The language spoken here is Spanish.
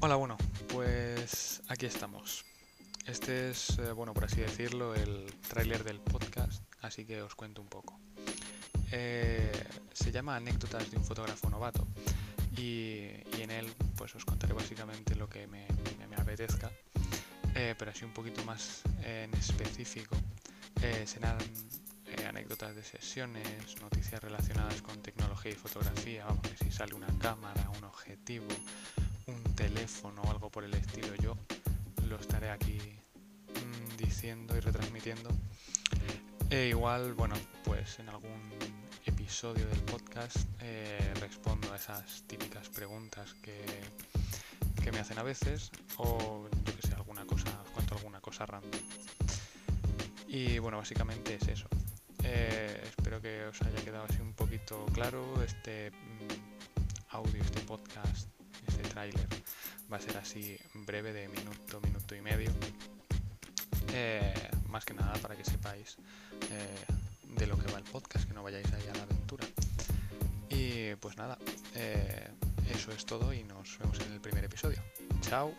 Hola, bueno, pues aquí estamos. Este es, eh, bueno, por así decirlo, el tráiler del podcast, así que os cuento un poco. Eh, se llama Anécdotas de un fotógrafo novato y, en él pues os contaré básicamente lo que me, apetezca, eh, pero así un poquito más en específico. serán anécdotas de sesiones, noticias relacionadas con tecnología y fotografía, vamos, que si sale una cámara, un objetivo, teléfono o algo por el estilo, yo lo estaré aquí mm, diciendo y retransmitiendo. E igual, bueno, pues en algún episodio del podcast eh, respondo a esas típicas preguntas que, que me hacen a veces o yo que sé, alguna cosa, cuento alguna cosa random. Y bueno, básicamente es eso. Eh, espero que os haya quedado así un poquito claro este mm, audio, este podcast tráiler va a ser así breve de minuto, minuto y medio. Eh, más que nada para que sepáis eh, de lo que va el podcast, que no vayáis ahí a la aventura. Y pues nada, eh, eso es todo y nos vemos en el primer episodio. Chao.